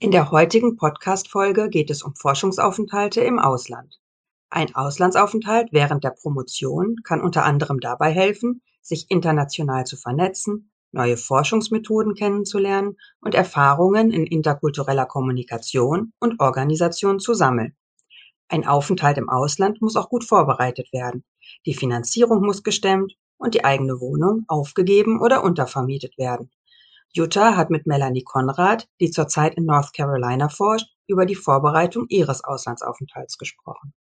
In der heutigen Podcast-Folge geht es um Forschungsaufenthalte im Ausland. Ein Auslandsaufenthalt während der Promotion kann unter anderem dabei helfen, sich international zu vernetzen, neue Forschungsmethoden kennenzulernen und Erfahrungen in interkultureller Kommunikation und Organisation zu sammeln. Ein Aufenthalt im Ausland muss auch gut vorbereitet werden. Die Finanzierung muss gestemmt und die eigene Wohnung aufgegeben oder untervermietet werden. Jutta hat mit Melanie Konrad, die zurzeit in North Carolina forscht, über die Vorbereitung ihres Auslandsaufenthalts gesprochen.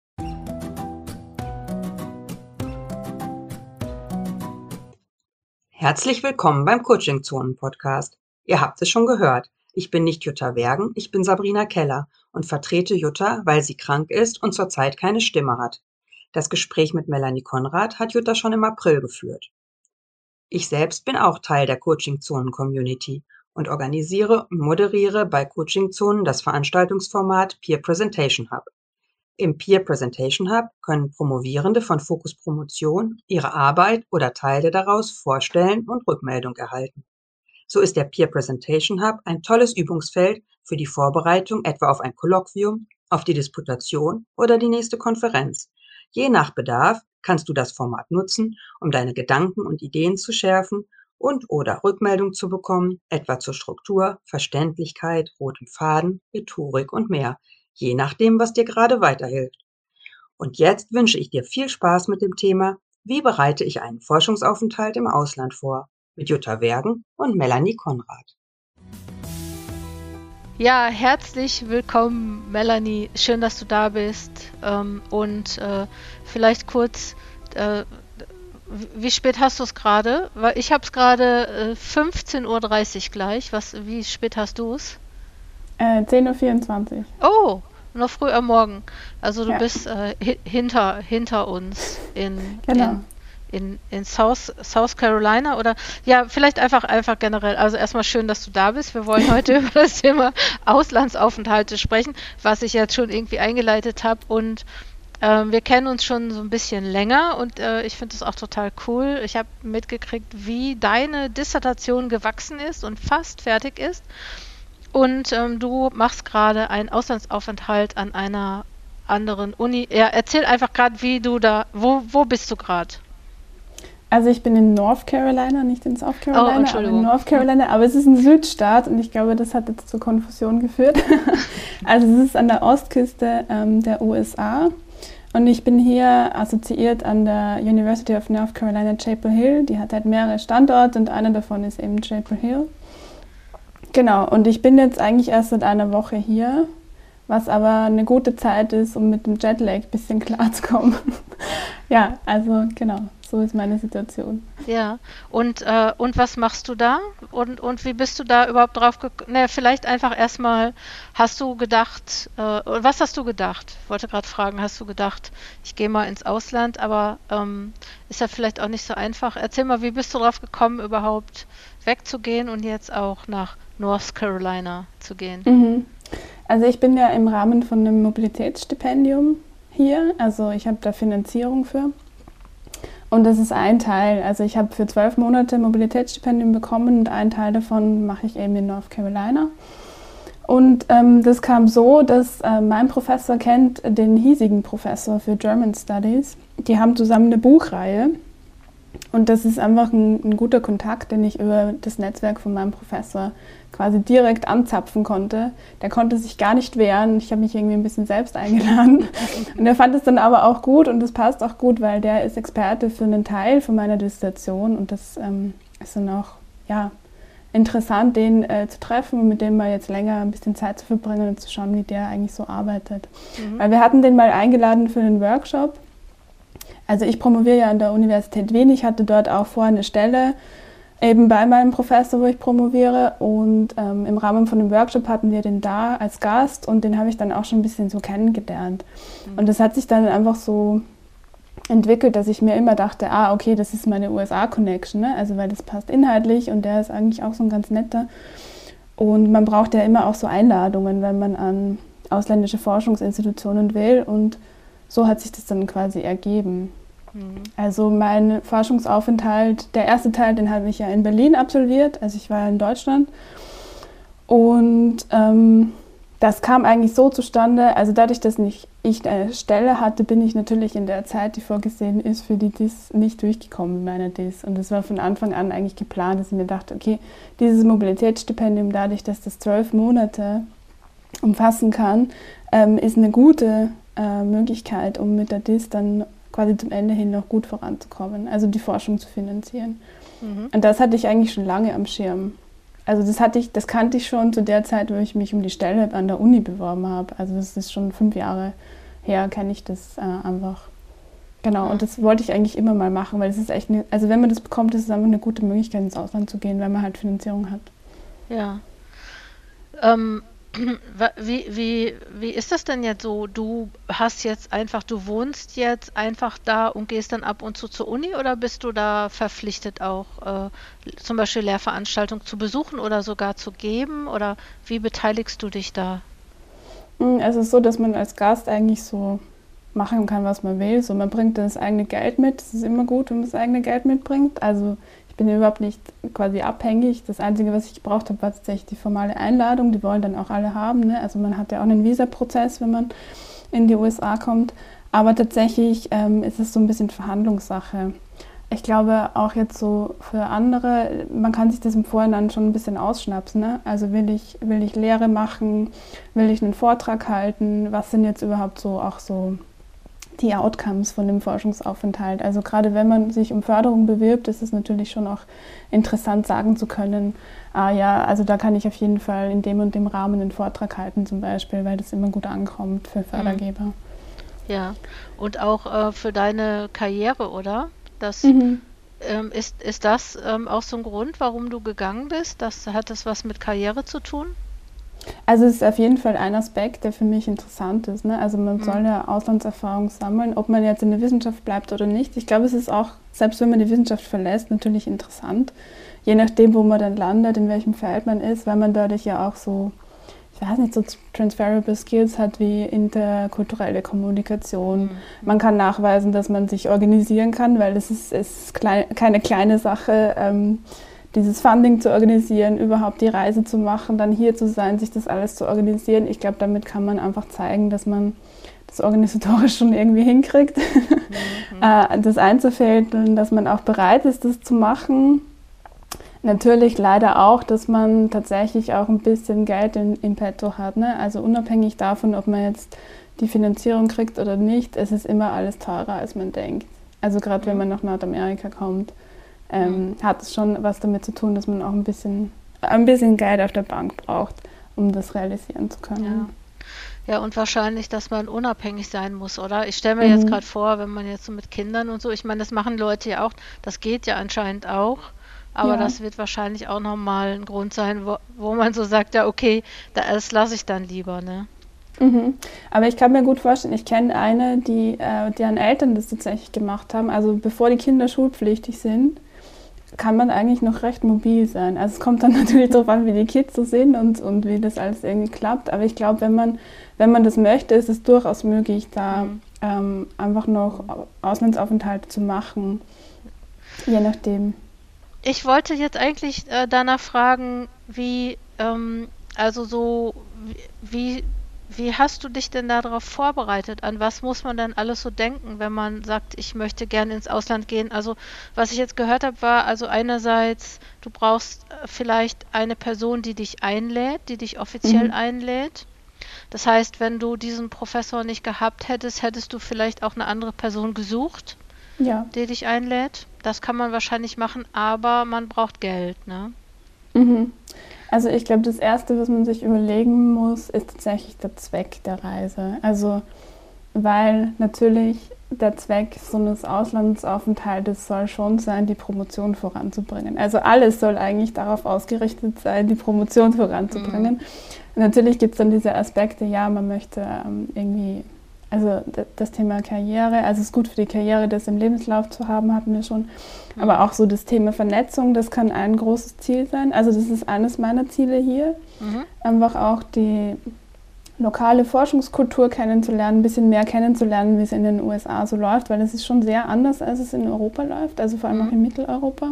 Herzlich willkommen beim Coaching Zonen Podcast. Ihr habt es schon gehört. Ich bin nicht Jutta Wergen, ich bin Sabrina Keller und vertrete Jutta, weil sie krank ist und zurzeit keine Stimme hat. Das Gespräch mit Melanie Konrad hat Jutta schon im April geführt. Ich selbst bin auch Teil der Coaching-Zonen-Community und organisiere und moderiere bei Coaching-Zonen das Veranstaltungsformat Peer Presentation Hub. Im Peer Presentation Hub können Promovierende von Fokus Promotion ihre Arbeit oder Teile daraus vorstellen und Rückmeldung erhalten. So ist der Peer Presentation Hub ein tolles Übungsfeld für die Vorbereitung etwa auf ein Kolloquium, auf die Disputation oder die nächste Konferenz. Je nach Bedarf kannst du das Format nutzen, um deine Gedanken und Ideen zu schärfen und oder Rückmeldung zu bekommen, etwa zur Struktur, Verständlichkeit, rotem Faden, Rhetorik und mehr, je nachdem, was dir gerade weiterhilft. Und jetzt wünsche ich dir viel Spaß mit dem Thema, wie bereite ich einen Forschungsaufenthalt im Ausland vor, mit Jutta Wergen und Melanie Konrad. Ja, herzlich willkommen, Melanie. Schön, dass du da bist. Ähm, und äh, vielleicht kurz, äh, wie spät hast du es gerade? Weil ich habe es gerade äh, 15.30 Uhr gleich. Was, wie spät hast du es? Äh, 10.24 Uhr. Oh, noch früh am Morgen. Also du ja. bist äh, hinter, hinter uns in, genau. in in, in South, South Carolina oder ja, vielleicht einfach einfach generell. Also erstmal schön, dass du da bist. Wir wollen heute über das Thema Auslandsaufenthalte sprechen, was ich jetzt schon irgendwie eingeleitet habe und ähm, wir kennen uns schon so ein bisschen länger und äh, ich finde es auch total cool. Ich habe mitgekriegt, wie deine Dissertation gewachsen ist und fast fertig ist. Und ähm, du machst gerade einen Auslandsaufenthalt an einer anderen Uni. Ja, erzähl einfach gerade, wie du da, wo, wo bist du gerade? Also ich bin in North Carolina, nicht in South Carolina, oh, aber in North Carolina, aber es ist ein Südstaat und ich glaube, das hat jetzt zur Konfusion geführt. also es ist an der Ostküste ähm, der USA und ich bin hier assoziiert an der University of North Carolina Chapel Hill. Die hat halt mehrere Standorte und einer davon ist eben Chapel Hill. Genau, und ich bin jetzt eigentlich erst seit einer Woche hier, was aber eine gute Zeit ist, um mit dem Jetlag ein bisschen klarzukommen. ja, also genau so ist meine Situation. Ja, und, äh, und was machst du da? Und, und wie bist du da überhaupt drauf gekommen? Ne, vielleicht einfach erstmal, hast du gedacht, äh, was hast du gedacht? Ich wollte gerade fragen, hast du gedacht, ich gehe mal ins Ausland, aber ähm, ist ja vielleicht auch nicht so einfach. Erzähl mal, wie bist du drauf gekommen, überhaupt wegzugehen und jetzt auch nach North Carolina zu gehen? Mhm. Also ich bin ja im Rahmen von einem Mobilitätsstipendium hier, also ich habe da Finanzierung für. Und das ist ein Teil. Also ich habe für zwölf Monate Mobilitätsstipendium bekommen und einen Teil davon mache ich eben in North Carolina. Und ähm, das kam so, dass äh, mein Professor kennt den hiesigen Professor für German Studies. Die haben zusammen eine Buchreihe und das ist einfach ein, ein, guter Kontakt, den ich über das Netzwerk von meinem Professor quasi direkt anzapfen konnte. Der konnte sich gar nicht wehren. Ich habe mich irgendwie ein bisschen selbst eingeladen. Und er fand es dann aber auch gut und das passt auch gut, weil der ist Experte für einen Teil von meiner Dissertation und das ähm, ist dann auch ja, interessant, den äh, zu treffen und mit dem mal jetzt länger ein bisschen Zeit zu verbringen und zu schauen, wie der eigentlich so arbeitet. Mhm. Weil wir hatten den mal eingeladen für einen Workshop also ich promoviere ja an der Universität Wien. Ich hatte dort auch vorher eine Stelle eben bei meinem Professor, wo ich promoviere. Und ähm, im Rahmen von dem Workshop hatten wir den da als Gast und den habe ich dann auch schon ein bisschen so kennengelernt. Mhm. Und das hat sich dann einfach so entwickelt, dass ich mir immer dachte, ah, okay, das ist meine USA-Connection, ne? also weil das passt inhaltlich und der ist eigentlich auch so ein ganz netter. Und man braucht ja immer auch so Einladungen, wenn man an ausländische Forschungsinstitutionen will und so hat sich das dann quasi ergeben. Mhm. Also mein Forschungsaufenthalt, der erste Teil, den habe ich ja in Berlin absolviert, also ich war ja in Deutschland. Und ähm, das kam eigentlich so zustande, also dadurch, dass nicht ich eine Stelle hatte, bin ich natürlich in der Zeit, die vorgesehen ist, für die DIS nicht durchgekommen mit meiner DIS. Und das war von Anfang an eigentlich geplant, dass ich mir dachte, okay, dieses Mobilitätsstipendium, dadurch, dass das zwölf Monate umfassen kann, ähm, ist eine gute äh, Möglichkeit, um mit der DIS dann quasi zum Ende hin noch gut voranzukommen, also die Forschung zu finanzieren. Mhm. Und das hatte ich eigentlich schon lange am Schirm also das hatte ich, das kannte ich schon zu der Zeit, wo ich mich um die Stelle an der Uni beworben habe. Also das ist schon fünf Jahre her, kenne ich das äh, einfach. Genau, und das wollte ich eigentlich immer mal machen, weil es ist echt, eine, also wenn man das bekommt, ist es einfach eine gute Möglichkeit, ins Ausland zu gehen, weil man halt Finanzierung hat. Ja. Ähm, wie, wie, wie ist das denn jetzt so? Du hast jetzt einfach, du wohnst jetzt einfach da und gehst dann ab und zu zur Uni oder bist du da verpflichtet auch äh, zum Beispiel Lehrveranstaltungen zu besuchen oder sogar zu geben? Oder wie beteiligst du dich da? Hm, es ist so, dass man als Gast eigentlich so machen kann, was man will. So, man bringt das eigene Geld mit. Das ist immer gut, wenn man das eigene Geld mitbringt. Also ich bin überhaupt nicht quasi abhängig. Das Einzige, was ich gebraucht habe, war tatsächlich die formale Einladung. Die wollen dann auch alle haben. Ne? Also man hat ja auch einen Visa-Prozess, wenn man in die USA kommt. Aber tatsächlich ähm, ist es so ein bisschen Verhandlungssache. Ich glaube auch jetzt so für andere, man kann sich das im Vorhinein schon ein bisschen ausschnapsen. Ne? Also will ich, will ich Lehre machen, will ich einen Vortrag halten, was sind jetzt überhaupt so auch so die Outcomes von dem Forschungsaufenthalt. Also gerade wenn man sich um Förderung bewirbt, ist es natürlich schon auch interessant sagen zu können, ah ja, also da kann ich auf jeden Fall in dem und dem Rahmen einen Vortrag halten zum Beispiel, weil das immer gut ankommt für Fördergeber. Ja, und auch äh, für deine Karriere, oder? Das, mhm. ähm, ist, ist das ähm, auch so ein Grund, warum du gegangen bist? Das, hat das was mit Karriere zu tun? Also es ist auf jeden Fall ein Aspekt, der für mich interessant ist. Ne? Also man mhm. soll ja Auslandserfahrung sammeln, ob man jetzt in der Wissenschaft bleibt oder nicht. Ich glaube, es ist auch, selbst wenn man die Wissenschaft verlässt, natürlich interessant. Je nachdem, wo man dann landet, in welchem Feld man ist, weil man dadurch ja auch so, ich weiß nicht, so transferable Skills hat wie interkulturelle Kommunikation. Mhm. Man kann nachweisen, dass man sich organisieren kann, weil es ist, ist klein, keine kleine Sache. Ähm, dieses Funding zu organisieren, überhaupt die Reise zu machen, dann hier zu sein, sich das alles zu organisieren. Ich glaube, damit kann man einfach zeigen, dass man das organisatorisch schon irgendwie hinkriegt, mhm. Äh, das einzufädeln, dass man auch bereit ist, das zu machen. Natürlich leider auch, dass man tatsächlich auch ein bisschen Geld in, in petto hat. Ne? Also unabhängig davon, ob man jetzt die Finanzierung kriegt oder nicht, es ist immer alles teurer, als man denkt. Also gerade wenn mhm. man nach Nordamerika kommt ähm, hat es schon was damit zu tun, dass man auch ein bisschen, ein bisschen Geld auf der Bank braucht, um das realisieren zu können. Ja. Ja, und wahrscheinlich, dass man unabhängig sein muss, oder? Ich stelle mir mhm. jetzt gerade vor, wenn man jetzt so mit Kindern und so, ich meine, das machen Leute ja auch, das geht ja anscheinend auch, aber ja. das wird wahrscheinlich auch nochmal ein Grund sein, wo, wo man so sagt, ja, okay, das lasse ich dann lieber, ne? Mhm. Aber ich kann mir gut vorstellen, ich kenne eine, die, äh, deren Eltern das tatsächlich gemacht haben, also bevor die Kinder schulpflichtig sind, kann man eigentlich noch recht mobil sein. Also es kommt dann natürlich darauf an, wie die Kids so sind und, und wie das alles irgendwie klappt. Aber ich glaube, wenn man, wenn man das möchte, ist es durchaus möglich, da mhm. ähm, einfach noch Auslandsaufenthalte zu machen. Je nachdem. Ich wollte jetzt eigentlich äh, danach fragen, wie, ähm, also so, wie, wie hast du dich denn darauf vorbereitet? An was muss man denn alles so denken, wenn man sagt, ich möchte gerne ins Ausland gehen? Also, was ich jetzt gehört habe, war also einerseits, du brauchst äh, vielleicht eine Person, die dich einlädt, die dich offiziell mhm. einlädt. Das heißt, wenn du diesen Professor nicht gehabt hättest, hättest du vielleicht auch eine andere Person gesucht, ja. die dich einlädt. Das kann man wahrscheinlich machen, aber man braucht Geld, ne? Mhm. Also ich glaube, das Erste, was man sich überlegen muss, ist tatsächlich der Zweck der Reise. Also weil natürlich der Zweck so eines Auslandsaufenthaltes soll schon sein, die Promotion voranzubringen. Also alles soll eigentlich darauf ausgerichtet sein, die Promotion voranzubringen. Mhm. Natürlich gibt es dann diese Aspekte, ja, man möchte ähm, irgendwie also das Thema Karriere, also es ist gut für die Karriere, das im Lebenslauf zu haben, hatten wir schon. Aber auch so das Thema Vernetzung, das kann ein großes Ziel sein. Also das ist eines meiner Ziele hier. Mhm. Einfach auch die lokale Forschungskultur kennenzulernen, ein bisschen mehr kennenzulernen, wie es in den USA so läuft, weil es ist schon sehr anders, als es in Europa läuft, also vor allem mhm. auch in Mitteleuropa.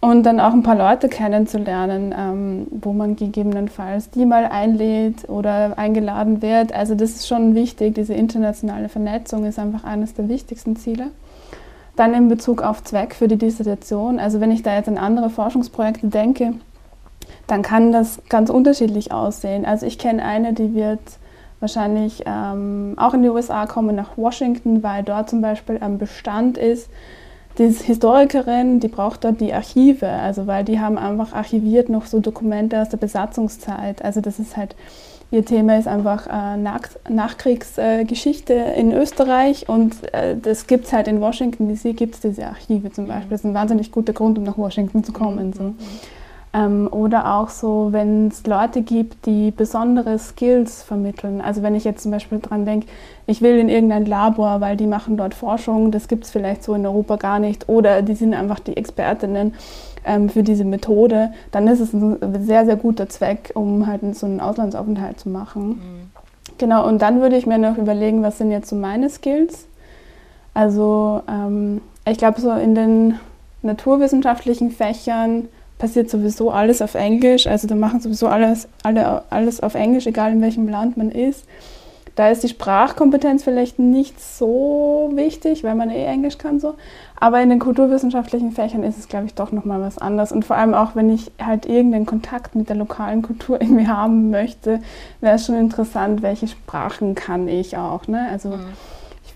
Und dann auch ein paar Leute kennenzulernen, ähm, wo man gegebenenfalls die mal einlädt oder eingeladen wird. Also das ist schon wichtig, diese internationale Vernetzung ist einfach eines der wichtigsten Ziele. Dann in Bezug auf Zweck für die Dissertation, also wenn ich da jetzt an andere Forschungsprojekte denke, dann kann das ganz unterschiedlich aussehen. Also ich kenne eine, die wird wahrscheinlich ähm, auch in die USA kommen, nach Washington, weil dort zum Beispiel ein Bestand ist, die Historikerin, die braucht dort die Archive, also weil die haben einfach archiviert noch so Dokumente aus der Besatzungszeit. Also das ist halt, ihr Thema ist einfach äh, Nach Nachkriegsgeschichte äh, in Österreich und äh, das gibt es halt in Washington DC, gibt es diese Archive zum Beispiel. Das ist ein wahnsinnig guter Grund, um nach Washington zu kommen. So. Ähm, oder auch so, wenn es Leute gibt, die besondere Skills vermitteln. Also wenn ich jetzt zum Beispiel dran denke, ich will in irgendein Labor, weil die machen dort Forschung, das gibt es vielleicht so in Europa gar nicht. Oder die sind einfach die Expertinnen ähm, für diese Methode, dann ist es ein sehr, sehr guter Zweck, um halt so einen Auslandsaufenthalt zu machen. Mhm. Genau, und dann würde ich mir noch überlegen, was sind jetzt so meine Skills. Also ähm, ich glaube, so in den naturwissenschaftlichen Fächern passiert sowieso alles auf Englisch. Also da machen sowieso alles, alle, alles auf Englisch, egal in welchem Land man ist. Da ist die Sprachkompetenz vielleicht nicht so wichtig, weil man eh Englisch kann so. Aber in den kulturwissenschaftlichen Fächern ist es, glaube ich, doch nochmal was anderes. Und vor allem auch, wenn ich halt irgendeinen Kontakt mit der lokalen Kultur irgendwie haben möchte, wäre es schon interessant, welche Sprachen kann ich auch. Ne? Also mhm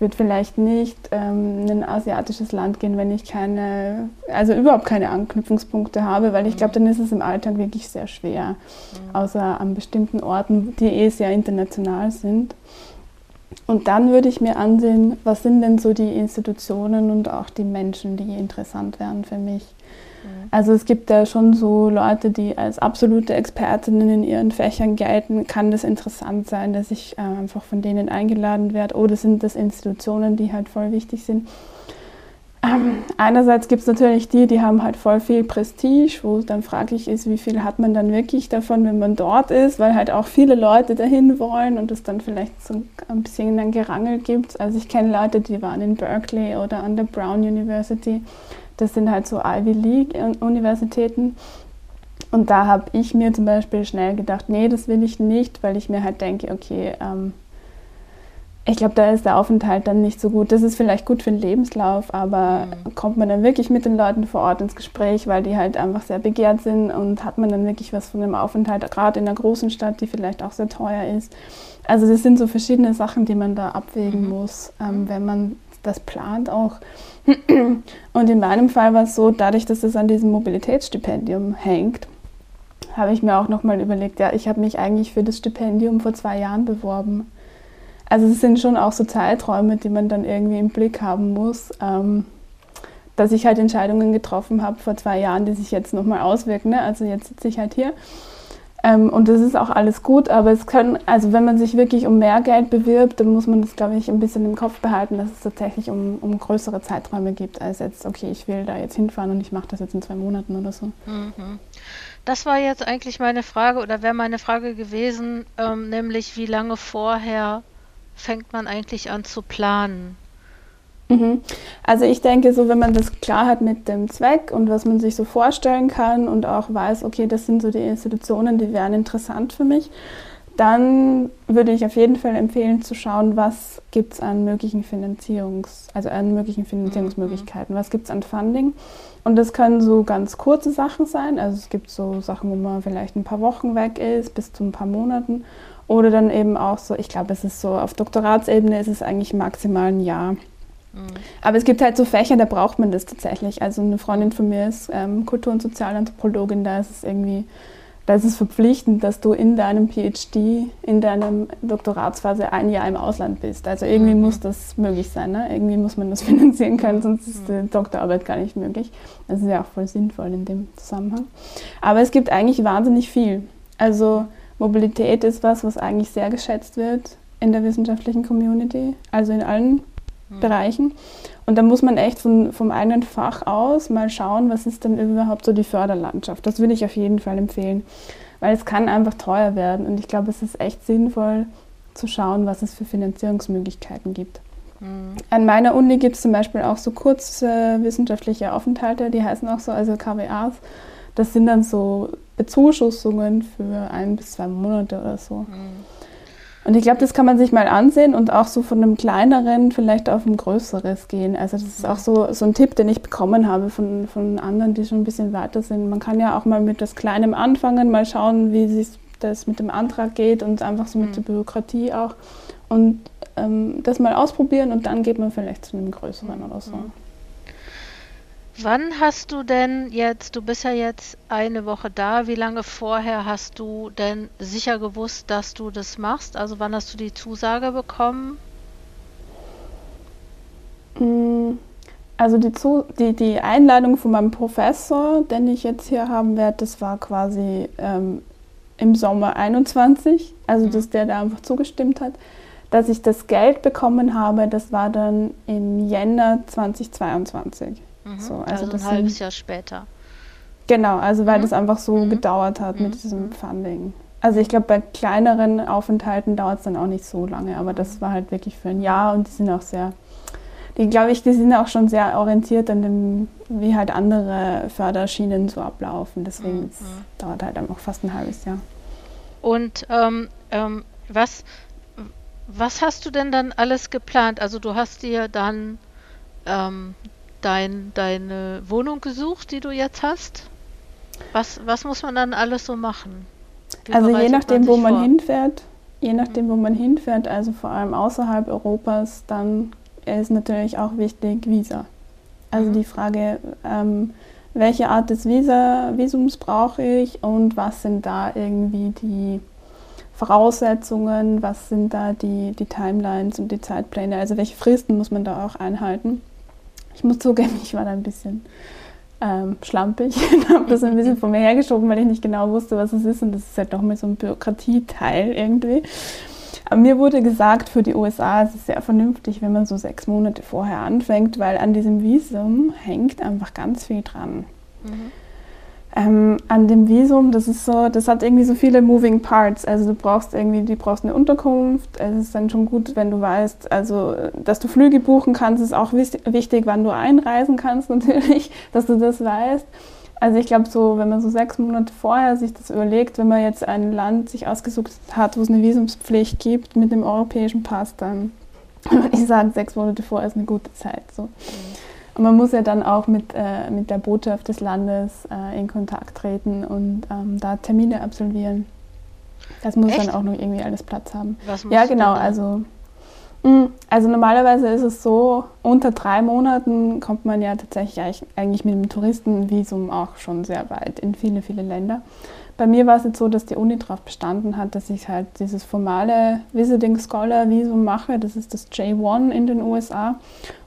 würde vielleicht nicht ähm, in ein asiatisches Land gehen, wenn ich keine, also überhaupt keine Anknüpfungspunkte habe, weil ich glaube, dann ist es im Alltag wirklich sehr schwer, mhm. außer an bestimmten Orten, die eh sehr international sind. Und dann würde ich mir ansehen, was sind denn so die Institutionen und auch die Menschen, die interessant wären für mich. Also es gibt da schon so Leute, die als absolute Expertinnen in ihren Fächern gelten. Kann das interessant sein, dass ich äh, einfach von denen eingeladen werde? Oder sind das Institutionen, die halt voll wichtig sind? Ähm, einerseits gibt es natürlich die, die haben halt voll viel Prestige, wo dann fraglich ist, wie viel hat man dann wirklich davon, wenn man dort ist, weil halt auch viele Leute dahin wollen und es dann vielleicht so ein bisschen ein Gerangel gibt. Also ich kenne Leute, die waren in Berkeley oder an der Brown University das sind halt so Ivy League-Universitäten. Und da habe ich mir zum Beispiel schnell gedacht, nee, das will ich nicht, weil ich mir halt denke, okay, ähm, ich glaube, da ist der Aufenthalt dann nicht so gut. Das ist vielleicht gut für den Lebenslauf, aber mhm. kommt man dann wirklich mit den Leuten vor Ort ins Gespräch, weil die halt einfach sehr begehrt sind und hat man dann wirklich was von dem Aufenthalt, gerade in einer großen Stadt, die vielleicht auch sehr teuer ist. Also das sind so verschiedene Sachen, die man da abwägen mhm. muss, ähm, wenn man das plant auch. Und in meinem Fall war es so, dadurch, dass es an diesem Mobilitätsstipendium hängt, habe ich mir auch nochmal überlegt, ja, ich habe mich eigentlich für das Stipendium vor zwei Jahren beworben. Also es sind schon auch so Zeiträume, die man dann irgendwie im Blick haben muss, ähm, dass ich halt Entscheidungen getroffen habe vor zwei Jahren, die sich jetzt nochmal auswirken. Ne? Also jetzt sitze ich halt hier ähm, und das ist auch alles gut, aber es können, also wenn man sich wirklich um mehr Geld bewirbt, dann muss man das, glaube ich, ein bisschen im Kopf behalten, dass es tatsächlich um, um größere Zeiträume gibt, als jetzt, okay, ich will da jetzt hinfahren und ich mache das jetzt in zwei Monaten oder so. Mhm. Das war jetzt eigentlich meine Frage oder wäre meine Frage gewesen, ähm, nämlich wie lange vorher fängt man eigentlich an zu planen? Mhm. Also ich denke, so wenn man das klar hat mit dem Zweck und was man sich so vorstellen kann und auch weiß, okay, das sind so die Institutionen, die wären interessant für mich, dann würde ich auf jeden Fall empfehlen zu schauen, was gibt es an möglichen Finanzierungs, also an möglichen Finanzierungsmöglichkeiten, was gibt es an Funding. Und das können so ganz kurze Sachen sein, also es gibt so Sachen, wo man vielleicht ein paar Wochen weg ist, bis zu ein paar Monaten. Oder dann eben auch so, ich glaube, es ist so, auf Doktoratsebene ist es eigentlich maximal ein Jahr. Aber es gibt halt so Fächer, da braucht man das tatsächlich. Also eine Freundin von mir ist ähm, Kultur- und Sozialanthropologin, da ist es irgendwie, da ist es verpflichtend, dass du in deinem PhD, in deiner Doktoratsphase ein Jahr im Ausland bist. Also irgendwie mhm. muss das möglich sein. Ne? Irgendwie muss man das finanzieren können, sonst ist die Doktorarbeit gar nicht möglich. Das ist ja auch voll sinnvoll in dem Zusammenhang. Aber es gibt eigentlich wahnsinnig viel. Also Mobilität ist was, was eigentlich sehr geschätzt wird in der wissenschaftlichen Community, also in allen Mhm. Bereichen. Und da muss man echt von, vom eigenen Fach aus mal schauen, was ist denn überhaupt so die Förderlandschaft. Das würde ich auf jeden Fall empfehlen, weil es kann einfach teuer werden. Und ich glaube, es ist echt sinnvoll zu schauen, was es für Finanzierungsmöglichkeiten gibt. Mhm. An meiner Uni gibt es zum Beispiel auch so kurzwissenschaftliche äh, Aufenthalte, die heißen auch so, also KWAs. Das sind dann so Bezuschussungen für ein bis zwei Monate oder so. Mhm. Und ich glaube, das kann man sich mal ansehen und auch so von einem kleineren vielleicht auf ein größeres gehen. Also das ist auch so, so ein Tipp, den ich bekommen habe von, von anderen, die schon ein bisschen weiter sind. Man kann ja auch mal mit etwas Kleinem anfangen, mal schauen, wie sich das mit dem Antrag geht und einfach so mit mhm. der Bürokratie auch. Und ähm, das mal ausprobieren und dann geht man vielleicht zu einem größeren oder so. Mhm. Wann hast du denn jetzt, du bist ja jetzt eine Woche da, wie lange vorher hast du denn sicher gewusst, dass du das machst? Also wann hast du die Zusage bekommen? Mm, also die, Zu die, die Einladung von meinem Professor, den ich jetzt hier haben werde, das war quasi ähm, im Sommer 21, also mhm. dass der da einfach zugestimmt hat. Dass ich das Geld bekommen habe, das war dann im Jänner 2022. Mhm. So, also, also ein halbes Jahr später. Genau, also weil mhm. das einfach so mhm. gedauert hat mit mhm. diesem Funding. Also ich glaube, bei kleineren Aufenthalten dauert es dann auch nicht so lange, aber das war halt wirklich für ein Jahr und die sind auch sehr, die glaube ich, die sind auch schon sehr orientiert an dem, wie halt andere Förderschienen so ablaufen. Deswegen mhm. dauert halt einfach fast ein halbes Jahr. Und ähm, ähm, was, was hast du denn dann alles geplant? Also du hast dir dann ähm, dein, deine Wohnung gesucht, die du jetzt hast? Was, was muss man dann alles so machen? Wie also je nachdem, man wo man vor? hinfährt, je nachdem, wo man hinfährt, also vor allem außerhalb Europas, dann ist natürlich auch wichtig Visa. Also mhm. die Frage, ähm, welche Art des Visa, Visums brauche ich und was sind da irgendwie die Voraussetzungen, was sind da die, die Timelines und die Zeitpläne, also welche Fristen muss man da auch einhalten. Ich muss zugeben, ich war da ein bisschen ähm, schlampig und habe das ein bisschen von mir hergeschoben, weil ich nicht genau wusste, was es ist. Und das ist halt doch mal so ein Bürokratieteil irgendwie. Aber mir wurde gesagt, für die USA ist es sehr vernünftig, wenn man so sechs Monate vorher anfängt, weil an diesem Visum hängt einfach ganz viel dran. Mhm ähm, an dem Visum, das ist so, das hat irgendwie so viele Moving Parts. Also du brauchst irgendwie, du brauchst eine Unterkunft. Es ist dann schon gut, wenn du weißt, also dass du Flüge buchen kannst, ist auch wichtig, wann du einreisen kannst natürlich, dass du das weißt. Also ich glaube so, wenn man so sechs Monate vorher sich das überlegt, wenn man jetzt ein Land sich ausgesucht hat, wo es eine Visumspflicht gibt mit dem europäischen Pass, dann würde ich sagen, sechs Monate vorher ist eine gute Zeit. So. Mhm. Und man muss ja dann auch mit, äh, mit der Botschaft des Landes äh, in Kontakt treten und ähm, da Termine absolvieren. Das muss Echt? dann auch noch irgendwie alles Platz haben. Ja, genau. Also, mh, mm, also normalerweise ist es so, unter drei Monaten kommt man ja tatsächlich eigentlich mit dem Touristenvisum auch schon sehr weit in viele, viele Länder. Bei mir war es jetzt so, dass die Uni darauf bestanden hat, dass ich halt dieses formale Visiting Scholar Visum mache. Das ist das J1 in den USA.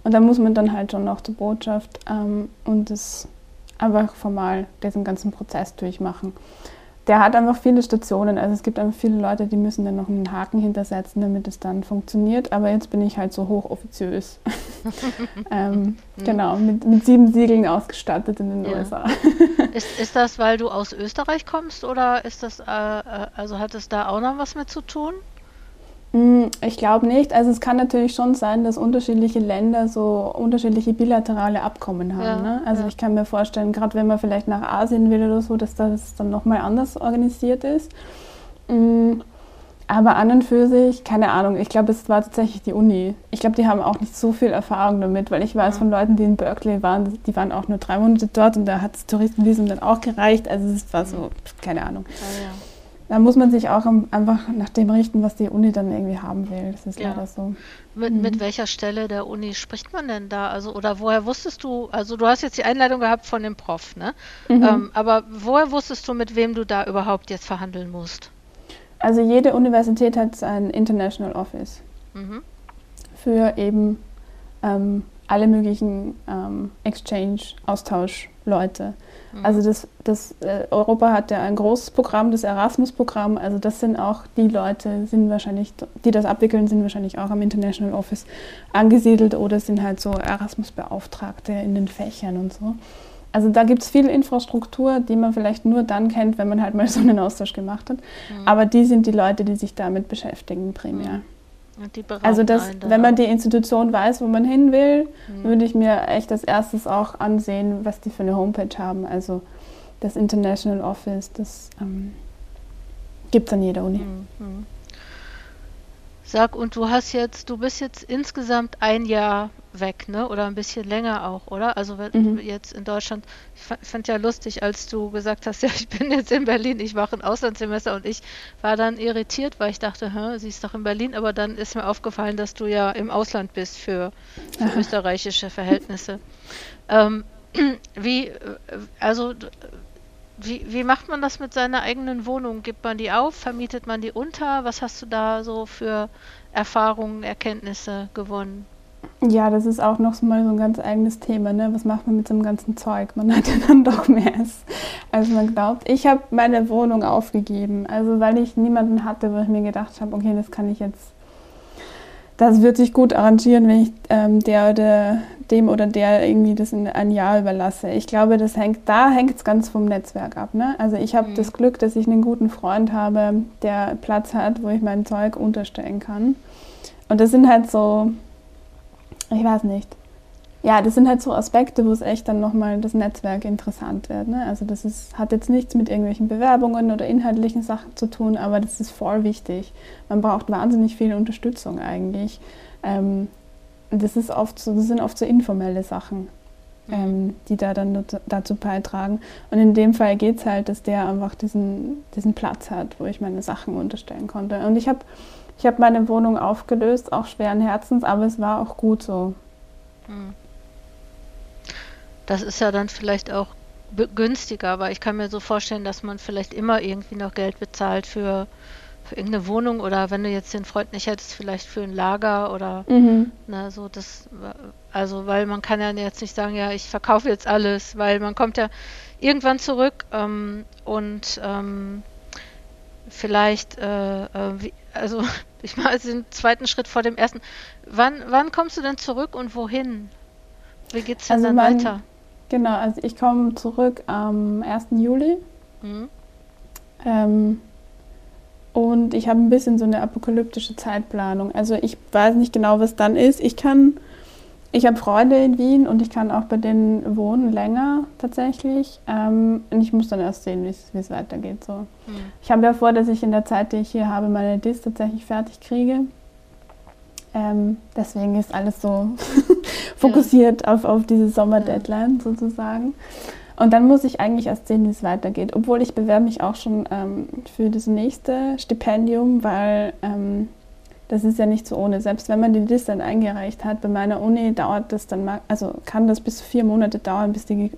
Und da muss man dann halt schon noch zur Botschaft ähm, und das einfach formal diesen ganzen Prozess durchmachen der hat einfach viele Stationen. Also es gibt einfach viele Leute, die müssen dann noch einen Haken hintersetzen, damit es dann funktioniert. Aber jetzt bin ich halt so hochoffiziös. ähm, mhm. Genau, mit, mit, sieben Siegeln ausgestattet in den ja. USA. ist, ist das, weil du aus Österreich kommst oder ist das, äh, äh also hat es da auch noch was mit zu tun? Hm, ich glaube nicht. Also es kann natürlich schon sein, dass unterschiedliche Länder so unterschiedliche bilaterale Abkommen haben. Ja, ne? Also ja. ich kann mir vorstellen, gerade wenn man vielleicht nach Asien will oder so, dass das dann nochmal anders organisiert ist. Hm, aber an und für sich, keine Ahnung, ich glaube, es war tatsächlich die Uni. Ich glaube, die haben auch nicht so viel Erfahrung damit, weil ich weiß ja. von Leuten, die in Berkeley waren, die waren auch nur drei Monate dort und da hat das Touristenvisum dann auch gereicht. Also es war so, keine Ahnung. Ja, da muss man sich auch einfach nach dem richten, was die Uni dann irgendwie haben will. Das ist ja. leider so. Mit, mhm. mit welcher Stelle der Uni spricht man denn da? Also, oder woher wusstest du, also du hast jetzt die Einladung gehabt von dem Prof, ne? Mhm. Ähm, aber woher wusstest du, mit wem du da überhaupt jetzt verhandeln musst? Also jede Universität hat ein International Office mhm. für eben ähm, alle möglichen ähm, Exchange, Austausch-Leute. Mhm. Also das, das äh, Europa hat ja ein großes Programm, das Erasmus-Programm. Also das sind auch die Leute, sind wahrscheinlich, die das abwickeln, sind wahrscheinlich auch am International Office angesiedelt oder sind halt so Erasmus-Beauftragte in den Fächern und so. Also da gibt es viel Infrastruktur, die man vielleicht nur dann kennt, wenn man halt mal so einen Austausch gemacht hat. Mhm. Aber die sind die Leute, die sich damit beschäftigen primär. Also das, wenn man die Institution weiß, wo man hin will, mhm. würde ich mir echt als erstes auch ansehen, was die für eine Homepage haben. Also das International Office, das ähm, gibt es an jeder Uni. Mhm. Sag, und du hast jetzt, du bist jetzt insgesamt ein Jahr weg, ne? Oder ein bisschen länger auch, oder? Also mhm. jetzt in Deutschland, ich fand ja lustig, als du gesagt hast, ja, ich bin jetzt in Berlin, ich mache ein Auslandssemester und ich war dann irritiert, weil ich dachte, Hä, sie ist doch in Berlin, aber dann ist mir aufgefallen, dass du ja im Ausland bist für, für österreichische Verhältnisse. Ähm, wie, äh, also wie, wie macht man das mit seiner eigenen Wohnung? Gibt man die auf? Vermietet man die unter? Was hast du da so für Erfahrungen, Erkenntnisse gewonnen? Ja, das ist auch noch mal so ein ganz eigenes Thema. Ne? Was macht man mit so einem ganzen Zeug? Man hat ja dann doch mehr, als man glaubt. Ich habe meine Wohnung aufgegeben, also weil ich niemanden hatte, wo ich mir gedacht habe, okay, das kann ich jetzt das wird sich gut arrangieren, wenn ich ähm, der oder dem oder der irgendwie das in ein Jahr überlasse. Ich glaube, das hängt, da hängt es ganz vom Netzwerk ab. Ne? Also ich habe mhm. das Glück, dass ich einen guten Freund habe, der Platz hat, wo ich mein Zeug unterstellen kann. Und das sind halt so, ich weiß nicht, ja, das sind halt so Aspekte, wo es echt dann nochmal das Netzwerk interessant wird. Ne? Also das ist, hat jetzt nichts mit irgendwelchen Bewerbungen oder inhaltlichen Sachen zu tun, aber das ist voll wichtig. Man braucht wahnsinnig viel Unterstützung eigentlich. Ähm, das, ist oft so, das sind oft so informelle Sachen, mhm. ähm, die da dann dazu beitragen. Und in dem Fall geht es halt, dass der einfach diesen, diesen Platz hat, wo ich meine Sachen unterstellen konnte. Und ich habe ich hab meine Wohnung aufgelöst, auch schweren Herzens, aber es war auch gut so. Mhm. Das ist ja dann vielleicht auch günstiger, aber ich kann mir so vorstellen, dass man vielleicht immer irgendwie noch Geld bezahlt für, für irgendeine Wohnung oder wenn du jetzt den Freund nicht hättest, vielleicht für ein Lager oder mhm. na, so das also weil man kann ja jetzt nicht sagen, ja, ich verkaufe jetzt alles, weil man kommt ja irgendwann zurück ähm, und ähm, vielleicht äh, äh, wie, also ich mache den zweiten Schritt vor dem ersten. Wann, wann kommst du denn zurück und wohin? Wie geht's denn also dann weiter? Genau, also ich komme zurück am 1. Juli. Mhm. Ähm, und ich habe ein bisschen so eine apokalyptische Zeitplanung. Also ich weiß nicht genau, was dann ist. Ich kann, ich habe Freunde in Wien und ich kann auch bei denen wohnen länger tatsächlich. Ähm, und ich muss dann erst sehen, wie es weitergeht. So. Mhm. Ich habe ja vor, dass ich in der Zeit, die ich hier habe, meine Dis tatsächlich fertig kriege. Ähm, deswegen ist alles so fokussiert ja. auf, auf diese Sommer-Deadline sozusagen. Und dann muss ich eigentlich erst sehen, wie es weitergeht. Obwohl ich bewerbe mich auch schon ähm, für das nächste Stipendium, weil ähm, das ist ja nicht so ohne. Selbst wenn man die Liste dann eingereicht hat, bei meiner Uni dauert das dann, also kann das bis zu vier Monate dauern, bis die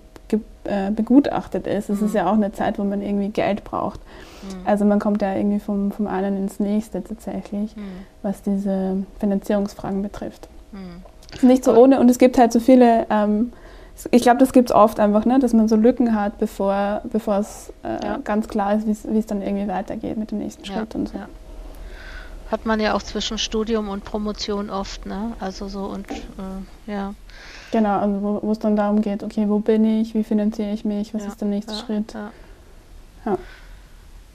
äh, begutachtet ist. Es mhm. ist ja auch eine Zeit, wo man irgendwie Geld braucht. Mhm. Also man kommt ja irgendwie vom, vom einen ins nächste tatsächlich, mhm. was diese Finanzierungsfragen betrifft. Mhm. nicht so ohne und es gibt halt so viele, ähm, ich glaube, das gibt es oft einfach, ne, dass man so Lücken hat, bevor, bevor es äh, ja. ganz klar ist, wie es dann irgendwie weitergeht mit dem nächsten Schritt ja. und so. Ja. Hat man ja auch zwischen Studium und Promotion oft, ne? Also so und äh, ja. Genau, also wo es dann darum geht, okay, wo bin ich, wie finanziere ich mich, was ist der nächste Schritt. Ja.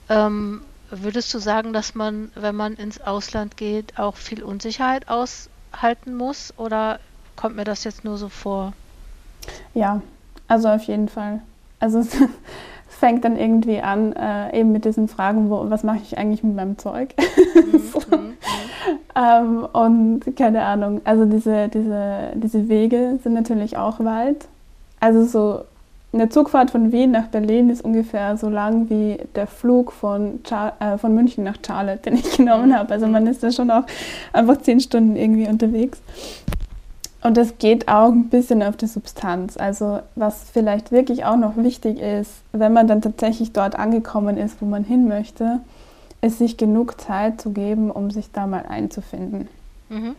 Ähm, würdest du sagen, dass man, wenn man ins Ausland geht, auch viel Unsicherheit aushalten muss oder kommt mir das jetzt nur so vor? Ja, also auf jeden Fall. Also es, fängt dann irgendwie an, äh, eben mit diesen Fragen, wo, was mache ich eigentlich mit meinem Zeug? Mhm, so. Mhm, mhm. ähm, und keine Ahnung, also diese, diese, diese Wege sind natürlich auch weit. Also so eine Zugfahrt von Wien nach Berlin ist ungefähr so lang wie der Flug von, Char äh, von München nach Charlotte, den ich genommen habe. Also man ist da schon auch einfach zehn Stunden irgendwie unterwegs. Und das geht auch ein bisschen auf die Substanz. Also was vielleicht wirklich auch noch wichtig ist, wenn man dann tatsächlich dort angekommen ist, wo man hin möchte, ist sich genug Zeit zu geben, um sich da mal einzufinden. Mhm.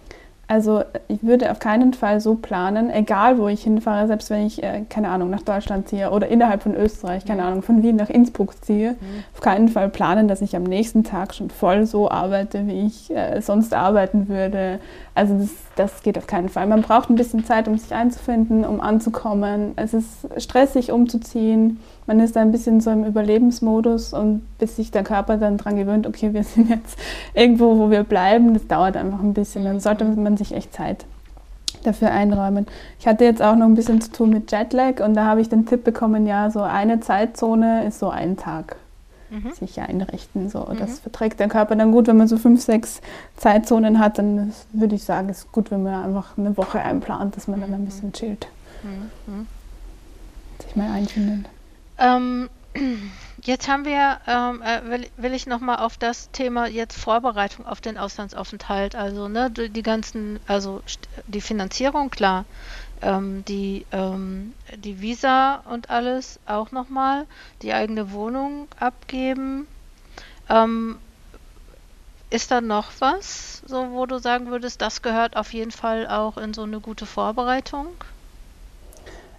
Also ich würde auf keinen Fall so planen, egal wo ich hinfahre, selbst wenn ich, äh, keine Ahnung, nach Deutschland ziehe oder innerhalb von Österreich, keine. Ahnung, von Wien nach Innsbruck ziehe, mhm. auf keinen Fall planen, dass ich am nächsten Tag schon voll so arbeite, wie ich äh, sonst arbeiten würde. Also das, das geht auf keinen Fall. Man braucht ein bisschen Zeit, um sich einzufinden, um anzukommen. Es ist stressig umzuziehen. Man ist da ein bisschen so im Überlebensmodus und bis sich der Körper dann dran gewöhnt, okay, wir sind jetzt irgendwo, wo wir bleiben, das dauert einfach ein bisschen. Dann sollte man sich echt Zeit dafür einräumen. Ich hatte jetzt auch noch ein bisschen zu tun mit Jetlag und da habe ich den Tipp bekommen, ja, so eine Zeitzone ist so ein Tag mhm. sich einrichten. So. Mhm. Das verträgt der Körper dann gut, wenn man so fünf, sechs Zeitzonen hat, dann würde ich sagen, ist gut, wenn man einfach eine Woche einplant, dass man dann ein mhm. bisschen chillt. Mhm. Sich mal einfindet. Ähm, jetzt haben wir, ähm, äh, will, will, ich nochmal auf das Thema jetzt Vorbereitung auf den Auslandsaufenthalt, also ne, die ganzen, also die Finanzierung, klar, ähm, die, ähm, die Visa und alles auch nochmal, die eigene Wohnung abgeben. Ähm, ist da noch was, so wo du sagen würdest, das gehört auf jeden Fall auch in so eine gute Vorbereitung?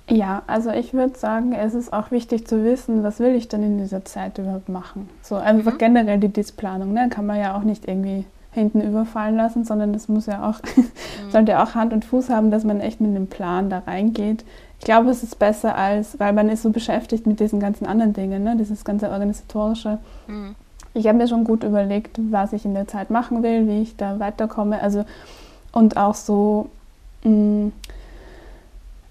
Ja, also ich würde sagen, es ist auch wichtig zu wissen, was will ich denn in dieser Zeit überhaupt machen. So einfach mhm. generell die Displanung, ne? Kann man ja auch nicht irgendwie hinten überfallen lassen, sondern das muss ja auch, mhm. sollte ja auch Hand und Fuß haben, dass man echt mit einem Plan da reingeht. Ich glaube, es ist besser als, weil man ist so beschäftigt mit diesen ganzen anderen Dingen, ne? dieses ganze organisatorische. Mhm. Ich habe mir schon gut überlegt, was ich in der Zeit machen will, wie ich da weiterkomme. Also und auch so mh, mm,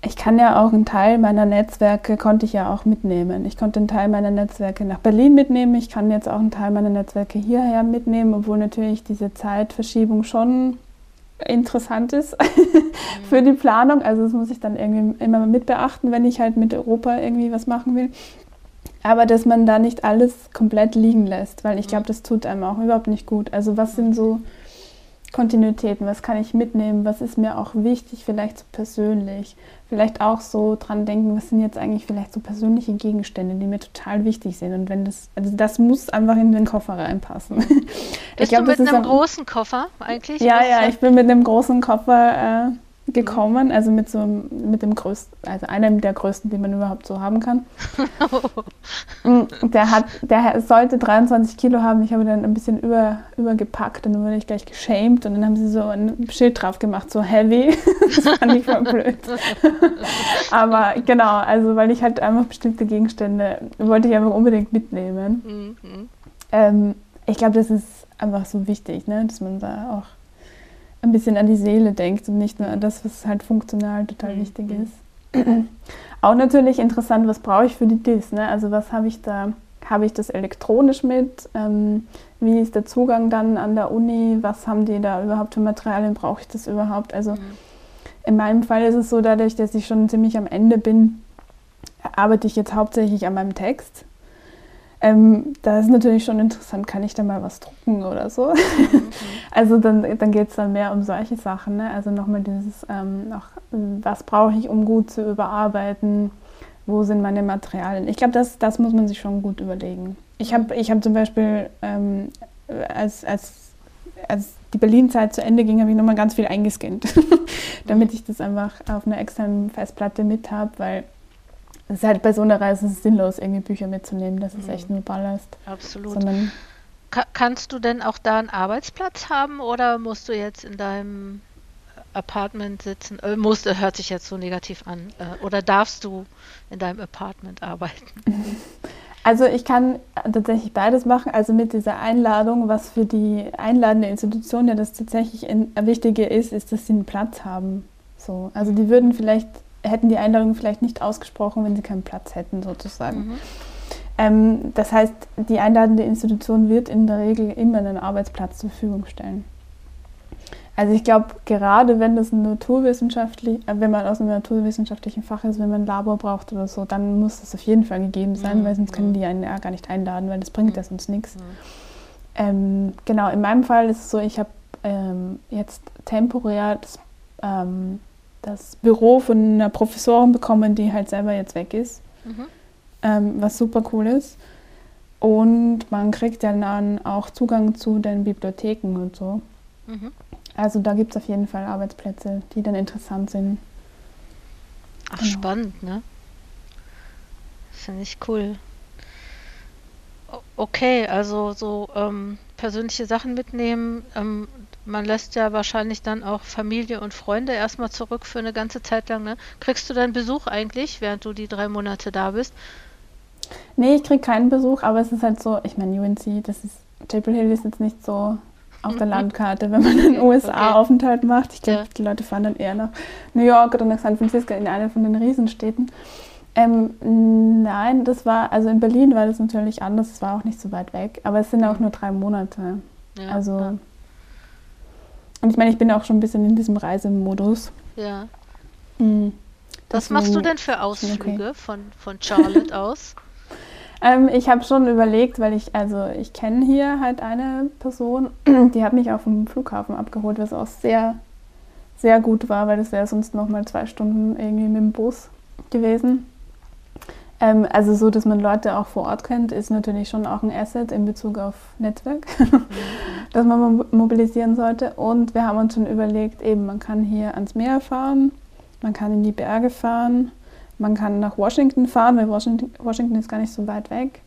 ich kann ja auch einen Teil meiner Netzwerke, konnte ich ja auch mitnehmen. Ich konnte einen Teil meiner Netzwerke nach Berlin mitnehmen. Ich kann jetzt auch einen Teil meiner Netzwerke hierher mitnehmen, obwohl natürlich diese Zeitverschiebung schon interessant ist für die Planung. Also das muss ich dann irgendwie immer mit beachten, wenn ich halt mit Europa irgendwie was machen will. Aber dass man da nicht alles komplett liegen lässt, weil ich glaube, das tut einem auch überhaupt nicht gut. Also was sind so Kontinuitäten, was kann ich mitnehmen, was ist mir auch wichtig, vielleicht so persönlich. Vielleicht auch so dran denken, was sind jetzt eigentlich vielleicht so persönliche Gegenstände, die mir total wichtig sind. Und wenn das, also das muss einfach in den Koffer reinpassen. Bist ich glaub, du mit einem großen Koffer eigentlich? Ja, ja, ich bin mit einem großen Koffer äh, gekommen, also mit so mit dem größten, also einem der größten, die man überhaupt so haben kann. Mm, der hat, der sollte 23 Kilo haben. Ich habe dann ein bisschen über, übergepackt und dann wurde ich gleich geschämt und dann haben sie so ein Schild drauf gemacht, so heavy. das fand ich voll blöd. Aber genau, also weil ich halt einfach bestimmte Gegenstände wollte ich einfach unbedingt mitnehmen. Mhm. Ähm, ich glaube, das ist einfach so wichtig, ne, dass man da auch ein bisschen an die Seele denkt und nicht nur an das, was halt funktional total mhm. wichtig ist. Auch natürlich interessant, was brauche ich für die DIS? Ne? Also was habe ich da? Habe ich das elektronisch mit? Ähm, wie ist der Zugang dann an der Uni? Was haben die da überhaupt für Materialien? Brauche ich das überhaupt? Also mhm. in meinem Fall ist es so, dadurch, dass ich schon ziemlich am Ende bin, arbeite ich jetzt hauptsächlich an meinem Text. Ähm, da ist natürlich schon interessant, kann ich da mal was drucken oder so. Mhm. also dann, dann geht es dann mehr um solche Sachen. Ne? Also nochmal dieses, ähm, noch, was brauche ich, um gut zu überarbeiten? Wo sind meine Materialien? Ich glaube, das, das muss man sich schon gut überlegen. Ich habe ich hab zum Beispiel, ähm, als, als, als die Berlin-Zeit zu Ende ging, habe ich nochmal ganz viel eingescannt, damit ich das einfach auf einer externen Festplatte mit habe, weil es ist halt bei so einer Reise sinnlos, irgendwie Bücher mitzunehmen. Das ist echt nur Ballast. Absolut. Sondern Ka kannst du denn auch da einen Arbeitsplatz haben oder musst du jetzt in deinem Apartment sitzen? Äh, musst, hört sich jetzt so negativ an. Äh, oder darfst du in deinem Apartment arbeiten? Also ich kann tatsächlich beides machen. Also mit dieser Einladung, was für die einladende Institution ja das tatsächlich in, Wichtige ist, ist, dass sie einen Platz haben. So, also die würden vielleicht hätten die Einladung vielleicht nicht ausgesprochen, wenn sie keinen Platz hätten, sozusagen. Mhm. Ähm, das heißt, die einladende Institution wird in der Regel immer einen Arbeitsplatz zur Verfügung stellen. Also ich glaube, gerade wenn das ein naturwissenschaftlich, äh, wenn man aus einem naturwissenschaftlichen Fach ist, wenn man ein Labor braucht oder so, dann muss das auf jeden Fall gegeben sein, mhm. weil sonst können die einen ja gar nicht einladen, weil das bringt mhm. ja sonst nichts. Mhm. Ähm, genau, in meinem Fall ist es so, ich habe ähm, jetzt temporär das ähm, das Büro von einer Professorin bekommen, die halt selber jetzt weg ist, mhm. ähm, was super cool ist. Und man kriegt ja dann auch Zugang zu den Bibliotheken und so. Mhm. Also da gibt es auf jeden Fall Arbeitsplätze, die dann interessant sind. Ach, genau. spannend, ne? Finde ich cool. Okay, also so ähm, persönliche Sachen mitnehmen, ähm, man lässt ja wahrscheinlich dann auch Familie und Freunde erstmal zurück für eine ganze Zeit lang. Ne? Kriegst du dann Besuch eigentlich, während du die drei Monate da bist? Nee, ich kriege keinen Besuch, aber es ist halt so, ich meine, UNC, das ist, Chapel Hill ist jetzt nicht so auf der Landkarte, wenn man einen USA-Aufenthalt okay. macht. Ich glaube, ja. die Leute fahren dann eher nach New York oder nach San Francisco in eine von den Riesenstädten. Ähm, nein, das war, also in Berlin war das natürlich anders, es war auch nicht so weit weg, aber es sind auch nur drei Monate. Ja, also, ja. und ich meine, ich bin auch schon ein bisschen in diesem Reisemodus. Ja. Mhm. Was machst du denn für Ausflüge okay. von, von Charlotte aus? Ähm, ich habe schon überlegt, weil ich, also ich kenne hier halt eine Person, die hat mich auf dem Flughafen abgeholt, was auch sehr, sehr gut war, weil das wäre sonst noch mal zwei Stunden irgendwie mit dem Bus gewesen. Ähm, also so, dass man Leute auch vor Ort kennt, ist natürlich schon auch ein Asset in Bezug auf Netzwerk, das man mobilisieren sollte. Und wir haben uns schon überlegt, eben man kann hier ans Meer fahren, man kann in die Berge fahren, man kann nach Washington fahren, weil Washington, Washington ist gar nicht so weit weg.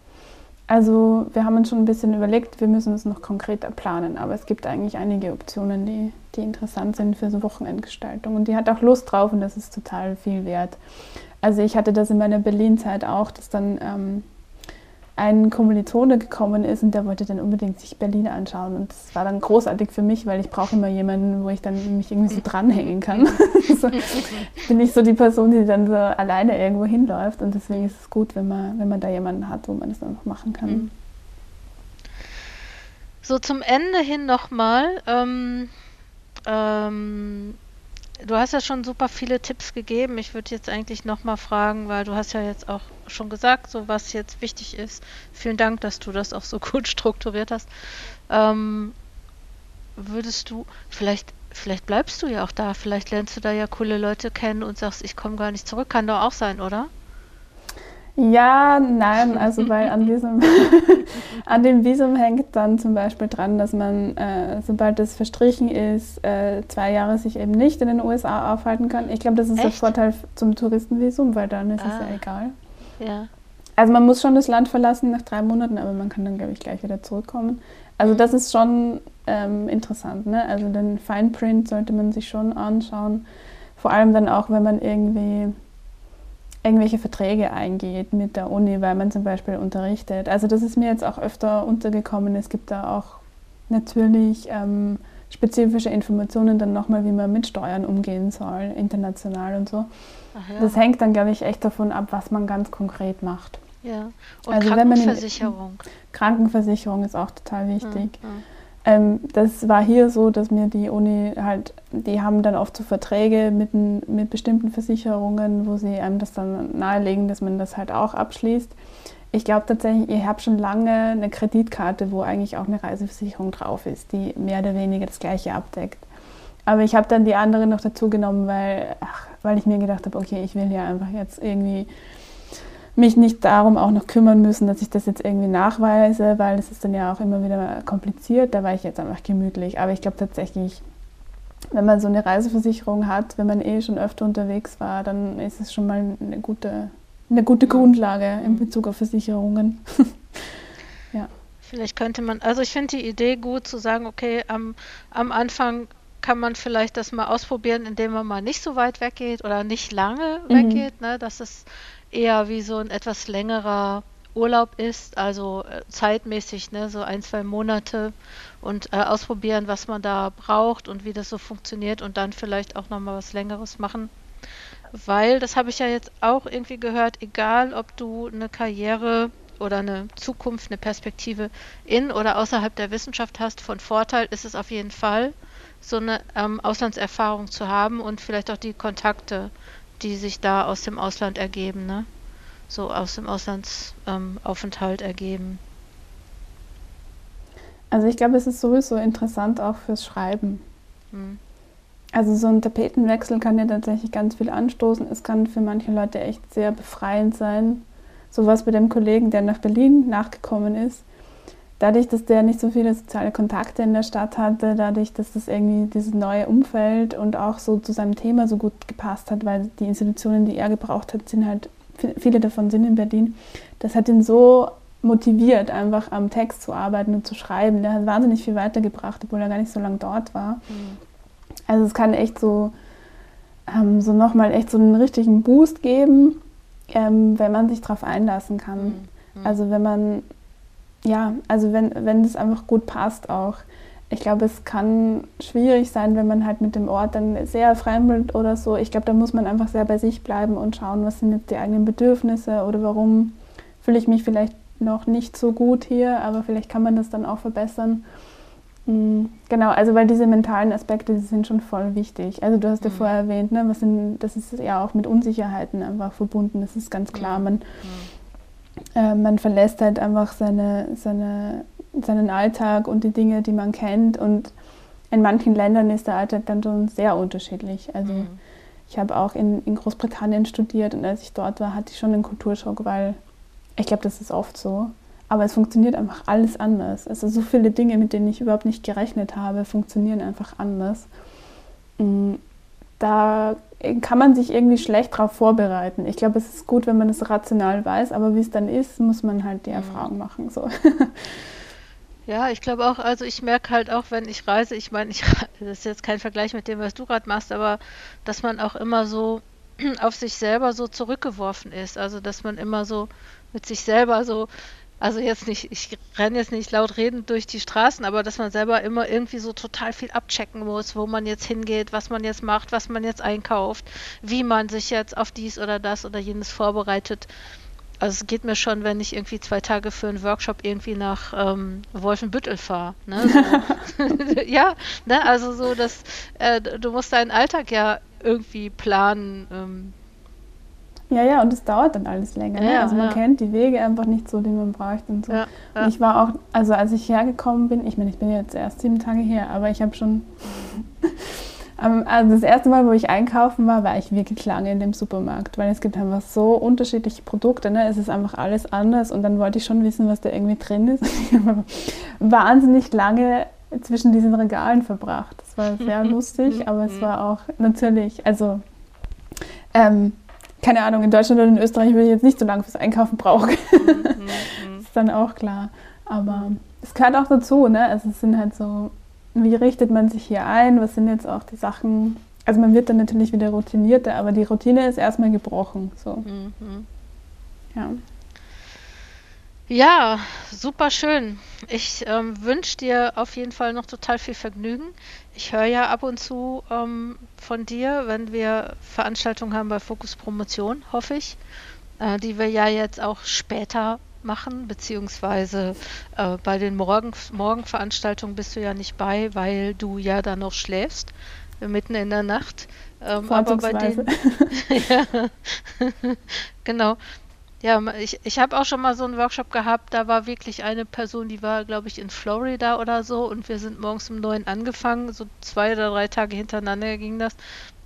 Also wir haben uns schon ein bisschen überlegt, wir müssen es noch konkreter planen, aber es gibt eigentlich einige Optionen, die, die interessant sind für so Wochenendgestaltung. Und die hat auch Lust drauf und das ist total viel wert. Also ich hatte das in meiner Berlin-Zeit auch, dass dann ähm, ein Kommilitone gekommen ist und der wollte dann unbedingt sich Berlin anschauen. Und das war dann großartig für mich, weil ich brauche immer jemanden, wo ich dann mich irgendwie so dranhängen kann. so, ich bin nicht so die Person, die dann so alleine irgendwo hinläuft. Und deswegen ist es gut, wenn man, wenn man da jemanden hat, wo man das dann noch machen kann. Mhm. So zum Ende hin nochmal. Ähm, ähm, Du hast ja schon super viele Tipps gegeben. Ich würde jetzt eigentlich nochmal fragen, weil du hast ja jetzt auch schon gesagt, so was jetzt wichtig ist. Vielen Dank, dass du das auch so gut strukturiert hast. Ähm, würdest du, vielleicht, vielleicht bleibst du ja auch da, vielleicht lernst du da ja coole Leute kennen und sagst, ich komme gar nicht zurück. Kann doch auch sein, oder? Ja, nein, also weil an diesem, an dem Visum hängt dann zum Beispiel dran, dass man, äh, sobald es verstrichen ist, äh, zwei Jahre sich eben nicht in den USA aufhalten kann. Ich glaube, das ist Echt? der Vorteil zum Touristenvisum, weil dann ist ah. es ja egal. Ja. Also man muss schon das Land verlassen nach drei Monaten, aber man kann dann, glaube ich, gleich wieder zurückkommen. Also mhm. das ist schon ähm, interessant. Ne? Also den Fine Print sollte man sich schon anschauen. Vor allem dann auch, wenn man irgendwie irgendwelche Verträge eingeht mit der Uni, weil man zum Beispiel unterrichtet. Also das ist mir jetzt auch öfter untergekommen. Es gibt da auch natürlich ähm, spezifische Informationen dann nochmal, wie man mit Steuern umgehen soll, international und so. Ja. Das hängt dann, glaube ich, echt davon ab, was man ganz konkret macht. Ja, und also Krankenversicherung. In, Krankenversicherung ist auch total wichtig. Ja, ja. Ähm, das war hier so, dass mir die Uni halt, die haben dann oft so Verträge mit, mit bestimmten Versicherungen, wo sie einem das dann nahelegen, dass man das halt auch abschließt. Ich glaube tatsächlich, ich habe schon lange eine Kreditkarte, wo eigentlich auch eine Reiseversicherung drauf ist, die mehr oder weniger das gleiche abdeckt. Aber ich habe dann die andere noch dazu genommen, weil, ach, weil ich mir gedacht habe, okay, ich will ja einfach jetzt irgendwie mich nicht darum auch noch kümmern müssen, dass ich das jetzt irgendwie nachweise, weil das ist dann ja auch immer wieder kompliziert. Da war ich jetzt einfach gemütlich. Aber ich glaube tatsächlich, wenn man so eine Reiseversicherung hat, wenn man eh schon öfter unterwegs war, dann ist es schon mal eine gute, eine gute Grundlage in Bezug auf Versicherungen. ja. Vielleicht könnte man, also ich finde die Idee gut zu sagen, okay, am, am Anfang kann man vielleicht das mal ausprobieren, indem man mal nicht so weit weggeht oder nicht lange mhm. weggeht, ne? dass es eher wie so ein etwas längerer Urlaub ist, also äh, zeitmäßig, ne, so ein, zwei Monate und äh, ausprobieren, was man da braucht und wie das so funktioniert und dann vielleicht auch nochmal was Längeres machen. Weil, das habe ich ja jetzt auch irgendwie gehört, egal ob du eine Karriere oder eine Zukunft, eine Perspektive in oder außerhalb der Wissenschaft hast, von Vorteil ist es auf jeden Fall, so eine ähm, Auslandserfahrung zu haben und vielleicht auch die Kontakte die sich da aus dem Ausland ergeben, ne? So aus dem Auslandsaufenthalt ähm, ergeben. Also ich glaube, es ist sowieso interessant auch fürs Schreiben. Hm. Also so ein Tapetenwechsel kann ja tatsächlich ganz viel anstoßen. Es kann für manche Leute echt sehr befreiend sein. So was bei dem Kollegen, der nach Berlin nachgekommen ist dadurch, dass der nicht so viele soziale Kontakte in der Stadt hatte, dadurch, dass das irgendwie dieses neue Umfeld und auch so zu seinem Thema so gut gepasst hat, weil die Institutionen, die er gebraucht hat, sind halt, viele davon sind in Berlin, das hat ihn so motiviert, einfach am Text zu arbeiten und zu schreiben. Der hat wahnsinnig viel weitergebracht, obwohl er gar nicht so lange dort war. Mhm. Also es kann echt so, ähm, so nochmal echt so einen richtigen Boost geben, ähm, wenn man sich darauf einlassen kann. Mhm Mhm. Also wenn man, ja, also wenn, wenn das einfach gut passt auch. Ich glaube, es kann schwierig sein, wenn man halt mit dem Ort dann sehr fremdelt oder so. Ich glaube, da muss man einfach sehr bei sich bleiben und schauen, was sind jetzt die eigenen Bedürfnisse oder warum fühle ich mich vielleicht noch nicht so gut hier, aber vielleicht kann man das dann auch verbessern. Mhm. Genau, also weil diese mentalen Aspekte, die sind schon voll wichtig. Also du hast ja mhm. vorher erwähnt, ne, was sind, das ist ja auch mit Unsicherheiten einfach verbunden, das ist ganz klar. Man, äh, man verlässt halt einfach seine, seine, seinen Alltag und die Dinge, die man kennt und in manchen Ländern ist der Alltag dann schon sehr unterschiedlich. Also mhm. ich habe auch in, in Großbritannien studiert und als ich dort war, hatte ich schon einen Kulturschock, weil ich glaube, das ist oft so. Aber es funktioniert einfach alles anders. Also so viele Dinge, mit denen ich überhaupt nicht gerechnet habe, funktionieren einfach anders. Mm, da kann man sich irgendwie schlecht darauf vorbereiten. Ich glaube, es ist gut, wenn man es rational weiß, aber wie es dann ist, muss man halt die mhm. Erfahrung machen. So. Ja, ich glaube auch, also ich merke halt auch, wenn ich reise, ich meine, ich, das ist jetzt kein Vergleich mit dem, was du gerade machst, aber dass man auch immer so auf sich selber so zurückgeworfen ist. Also dass man immer so mit sich selber so also jetzt nicht, ich renne jetzt nicht laut redend durch die Straßen, aber dass man selber immer irgendwie so total viel abchecken muss, wo man jetzt hingeht, was man jetzt macht, was man jetzt einkauft, wie man sich jetzt auf dies oder das oder jenes vorbereitet. Also es geht mir schon, wenn ich irgendwie zwei Tage für einen Workshop irgendwie nach ähm, Wolfenbüttel fahre. Ne? So. ja, ne? also so, dass äh, du musst deinen Alltag ja irgendwie planen. Ähm, ja, ja, und es dauert dann alles länger. Ne? Ja, also man ja. kennt die Wege einfach nicht so, die man braucht und so. Ja, und ich war auch, also als ich hergekommen bin, ich meine, ich bin jetzt erst sieben Tage her, aber ich habe schon, also das erste Mal, wo ich einkaufen war, war ich wirklich lange in dem Supermarkt, weil es gibt einfach so unterschiedliche Produkte, ne? es ist einfach alles anders und dann wollte ich schon wissen, was da irgendwie drin ist. Ich habe wahnsinnig lange zwischen diesen Regalen verbracht. Das war sehr lustig, aber es war auch natürlich, also ähm, keine Ahnung, in Deutschland oder in Österreich würde ich jetzt nicht so lange fürs Einkaufen brauchen. Mhm, das ist dann auch klar. Aber es gehört auch dazu, ne? Also es sind halt so, wie richtet man sich hier ein? Was sind jetzt auch die Sachen? Also man wird dann natürlich wieder routinierter, aber die Routine ist erstmal gebrochen. So. Mhm. Ja. Ja, super schön. Ich ähm, wünsche dir auf jeden Fall noch total viel Vergnügen. Ich höre ja ab und zu ähm, von dir, wenn wir Veranstaltungen haben bei Fokus Promotion, hoffe ich, äh, die wir ja jetzt auch später machen, beziehungsweise äh, bei den Morgen Morgenveranstaltungen bist du ja nicht bei, weil du ja dann noch schläfst, mitten in der Nacht. Ähm, aber bei den, ja, genau. Ja, ich, ich habe auch schon mal so einen Workshop gehabt, da war wirklich eine Person, die war, glaube ich, in Florida oder so und wir sind morgens um neun angefangen, so zwei oder drei Tage hintereinander ging das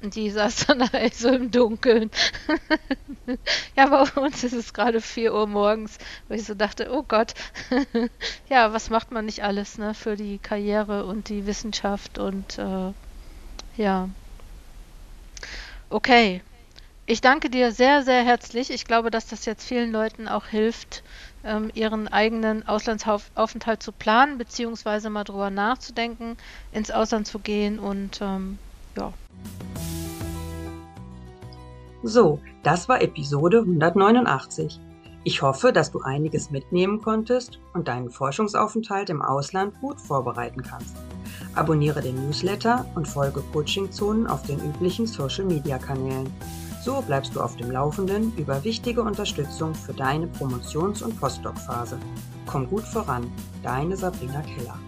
und die saß dann halt so im Dunkeln. ja, bei uns ist es gerade vier Uhr morgens, wo ich so dachte, oh Gott, ja, was macht man nicht alles, ne, für die Karriere und die Wissenschaft und äh, ja. Okay, ich danke dir sehr, sehr herzlich. Ich glaube, dass das jetzt vielen Leuten auch hilft, ähm, ihren eigenen Auslandsaufenthalt zu planen, beziehungsweise mal drüber nachzudenken, ins Ausland zu gehen und ähm, ja. So, das war Episode 189. Ich hoffe, dass du einiges mitnehmen konntest und deinen Forschungsaufenthalt im Ausland gut vorbereiten kannst. Abonniere den Newsletter und folge Coaching Zonen auf den üblichen Social Media Kanälen. So bleibst du auf dem Laufenden über wichtige Unterstützung für deine Promotions- und Postdoc-Phase. Komm gut voran, deine Sabrina Keller.